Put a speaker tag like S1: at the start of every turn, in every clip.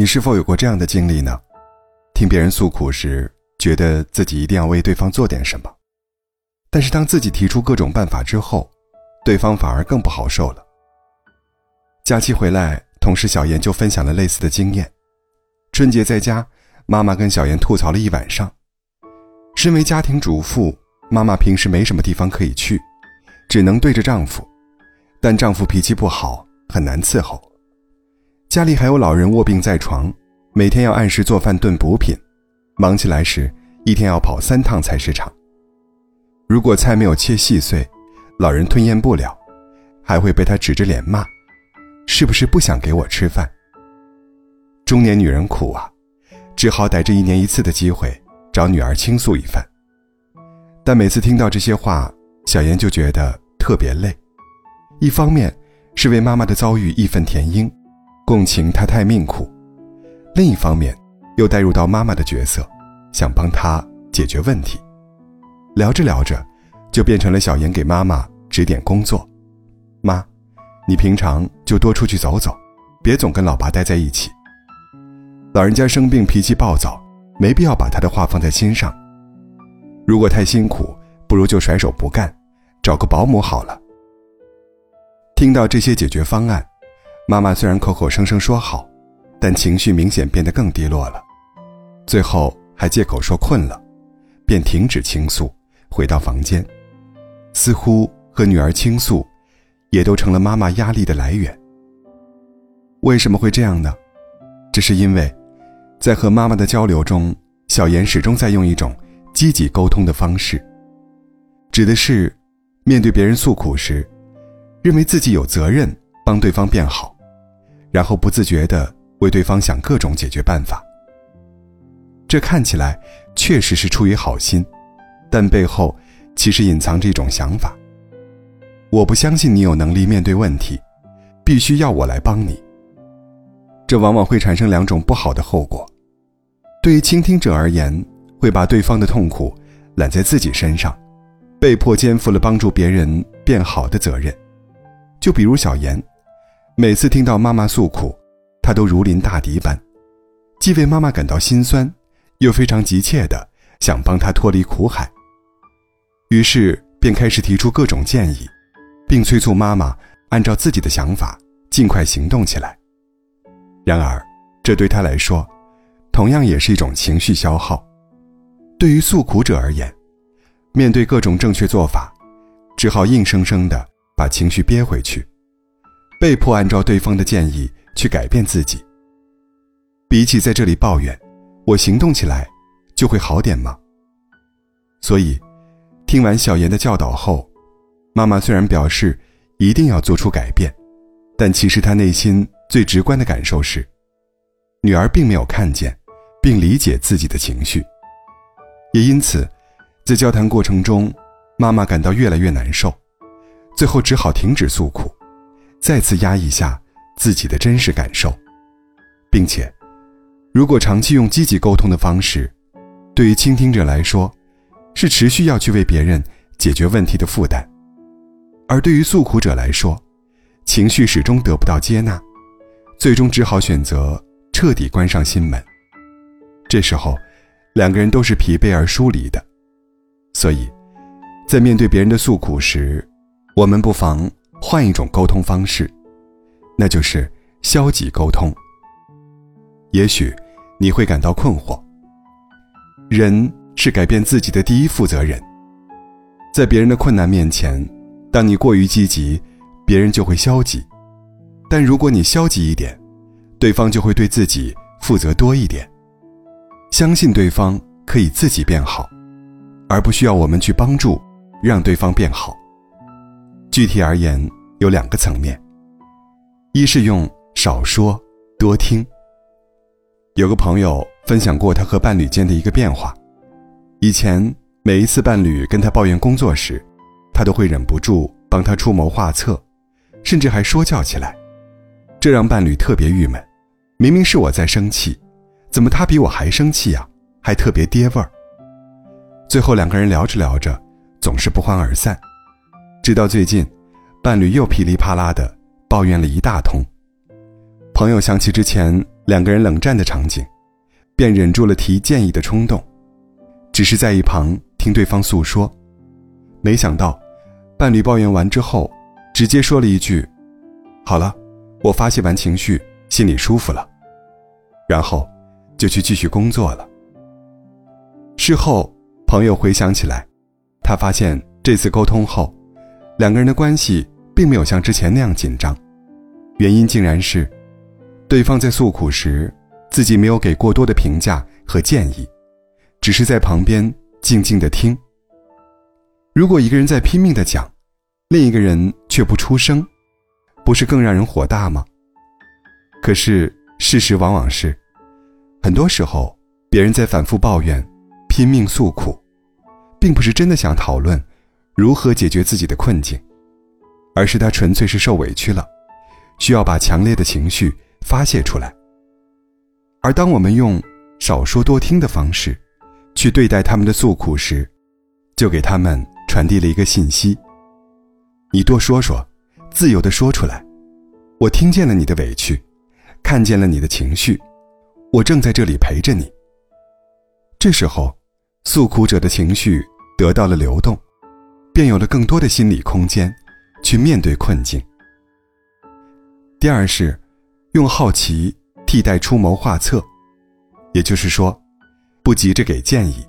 S1: 你是否有过这样的经历呢？听别人诉苦时，觉得自己一定要为对方做点什么，但是当自己提出各种办法之后，对方反而更不好受了。假期回来，同事小妍就分享了类似的经验。春节在家，妈妈跟小妍吐槽了一晚上。身为家庭主妇，妈妈平时没什么地方可以去，只能对着丈夫，但丈夫脾气不好，很难伺候。家里还有老人卧病在床，每天要按时做饭炖补品，忙起来时一天要跑三趟菜市场。如果菜没有切细碎，老人吞咽不了，还会被他指着脸骂：“是不是不想给我吃饭？”中年女人苦啊，只好逮着一年一次的机会找女儿倾诉一番。但每次听到这些话，小妍就觉得特别累，一方面是为妈妈的遭遇义愤填膺。共情他太命苦，另一方面又带入到妈妈的角色，想帮她解决问题。聊着聊着，就变成了小妍给妈妈指点工作。妈，你平常就多出去走走，别总跟老爸待在一起。老人家生病脾气暴躁，没必要把他的话放在心上。如果太辛苦，不如就甩手不干，找个保姆好了。听到这些解决方案。妈妈虽然口口声声说好，但情绪明显变得更低落了，最后还借口说困了，便停止倾诉，回到房间，似乎和女儿倾诉，也都成了妈妈压力的来源。为什么会这样呢？这是因为，在和妈妈的交流中，小妍始终在用一种积极沟通的方式，指的是，面对别人诉苦时，认为自己有责任帮对方变好。然后不自觉地为对方想各种解决办法。这看起来确实是出于好心，但背后其实隐藏着一种想法：我不相信你有能力面对问题，必须要我来帮你。这往往会产生两种不好的后果：对于倾听者而言，会把对方的痛苦揽在自己身上，被迫肩负了帮助别人变好的责任。就比如小妍。每次听到妈妈诉苦，他都如临大敌般，既为妈妈感到心酸，又非常急切的想帮她脱离苦海。于是便开始提出各种建议，并催促妈妈按照自己的想法尽快行动起来。然而，这对他来说，同样也是一种情绪消耗。对于诉苦者而言，面对各种正确做法，只好硬生生的把情绪憋回去。被迫按照对方的建议去改变自己。比起在这里抱怨，我行动起来就会好点吗？所以，听完小妍的教导后，妈妈虽然表示一定要做出改变，但其实她内心最直观的感受是，女儿并没有看见并理解自己的情绪。也因此，在交谈过程中，妈妈感到越来越难受，最后只好停止诉苦。再次压抑下自己的真实感受，并且，如果长期用积极沟通的方式，对于倾听者来说，是持续要去为别人解决问题的负担；而对于诉苦者来说，情绪始终得不到接纳，最终只好选择彻底关上心门。这时候，两个人都是疲惫而疏离的，所以，在面对别人的诉苦时，我们不妨。换一种沟通方式，那就是消极沟通。也许你会感到困惑。人是改变自己的第一负责人。在别人的困难面前，当你过于积极，别人就会消极；但如果你消极一点，对方就会对自己负责多一点。相信对方可以自己变好，而不需要我们去帮助，让对方变好。具体而言，有两个层面：一是用少说多听。有个朋友分享过他和伴侣间的一个变化：以前每一次伴侣跟他抱怨工作时，他都会忍不住帮他出谋划策，甚至还说教起来，这让伴侣特别郁闷。明明是我在生气，怎么他比我还生气呀？还特别爹味儿。最后两个人聊着聊着，总是不欢而散。直到最近，伴侣又噼里啪啦的抱怨了一大通。朋友想起之前两个人冷战的场景，便忍住了提建议的冲动，只是在一旁听对方诉说。没想到，伴侣抱怨完之后，直接说了一句：“好了，我发泄完情绪，心里舒服了。”然后，就去继续工作了。事后，朋友回想起来，他发现这次沟通后，两个人的关系并没有像之前那样紧张，原因竟然是，对方在诉苦时，自己没有给过多的评价和建议，只是在旁边静静的听。如果一个人在拼命的讲，另一个人却不出声，不是更让人火大吗？可是事实往往是，很多时候别人在反复抱怨、拼命诉苦，并不是真的想讨论如何解决自己的困境，而是他纯粹是受委屈了，需要把强烈的情绪发泄出来。而当我们用少说多听的方式，去对待他们的诉苦时，就给他们。传递了一个信息：你多说说，自由的说出来。我听见了你的委屈，看见了你的情绪，我正在这里陪着你。这时候，诉苦者的情绪得到了流动，便有了更多的心理空间，去面对困境。第二是，用好奇替代出谋划策，也就是说，不急着给建议，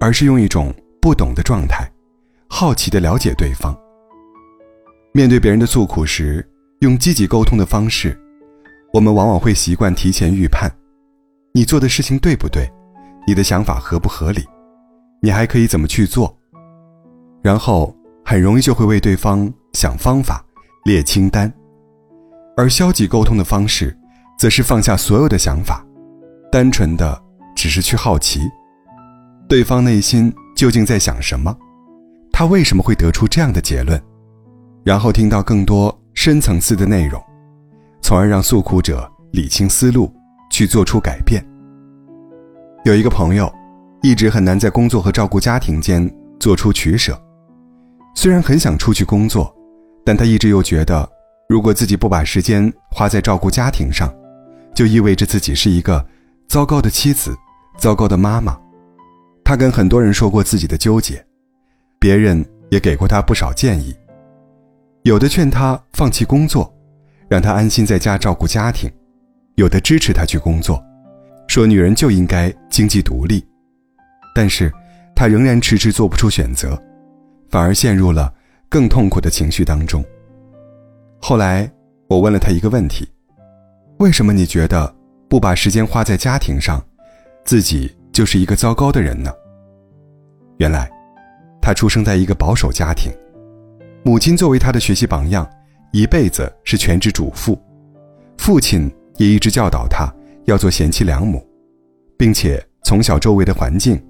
S1: 而是用一种不懂的状态。好奇的了解对方。面对别人的诉苦时，用积极沟通的方式，我们往往会习惯提前预判，你做的事情对不对，你的想法合不合理，你还可以怎么去做，然后很容易就会为对方想方法、列清单。而消极沟通的方式，则是放下所有的想法，单纯的只是去好奇，对方内心究竟在想什么。他为什么会得出这样的结论？然后听到更多深层次的内容，从而让诉苦者理清思路，去做出改变。有一个朋友，一直很难在工作和照顾家庭间做出取舍。虽然很想出去工作，但他一直又觉得，如果自己不把时间花在照顾家庭上，就意味着自己是一个糟糕的妻子，糟糕的妈妈。他跟很多人说过自己的纠结。别人也给过他不少建议，有的劝他放弃工作，让他安心在家照顾家庭；有的支持他去工作，说女人就应该经济独立。但是，他仍然迟迟做不出选择，反而陷入了更痛苦的情绪当中。后来，我问了他一个问题：为什么你觉得不把时间花在家庭上，自己就是一个糟糕的人呢？原来。他出生在一个保守家庭，母亲作为他的学习榜样，一辈子是全职主妇，父亲也一直教导他要做贤妻良母，并且从小周围的环境，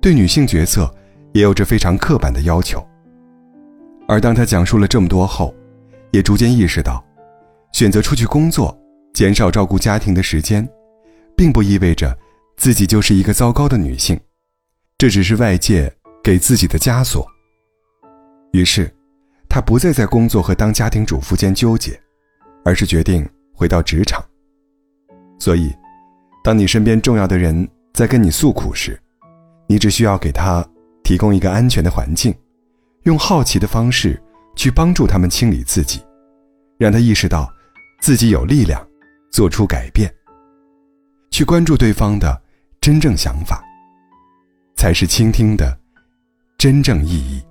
S1: 对女性角色也有着非常刻板的要求。而当他讲述了这么多后，也逐渐意识到，选择出去工作，减少照顾家庭的时间，并不意味着自己就是一个糟糕的女性，这只是外界。给自己的枷锁。于是，他不再在工作和当家庭主妇间纠结，而是决定回到职场。所以，当你身边重要的人在跟你诉苦时，你只需要给他提供一个安全的环境，用好奇的方式去帮助他们清理自己，让他意识到自己有力量做出改变，去关注对方的真正想法，才是倾听的。真正意义。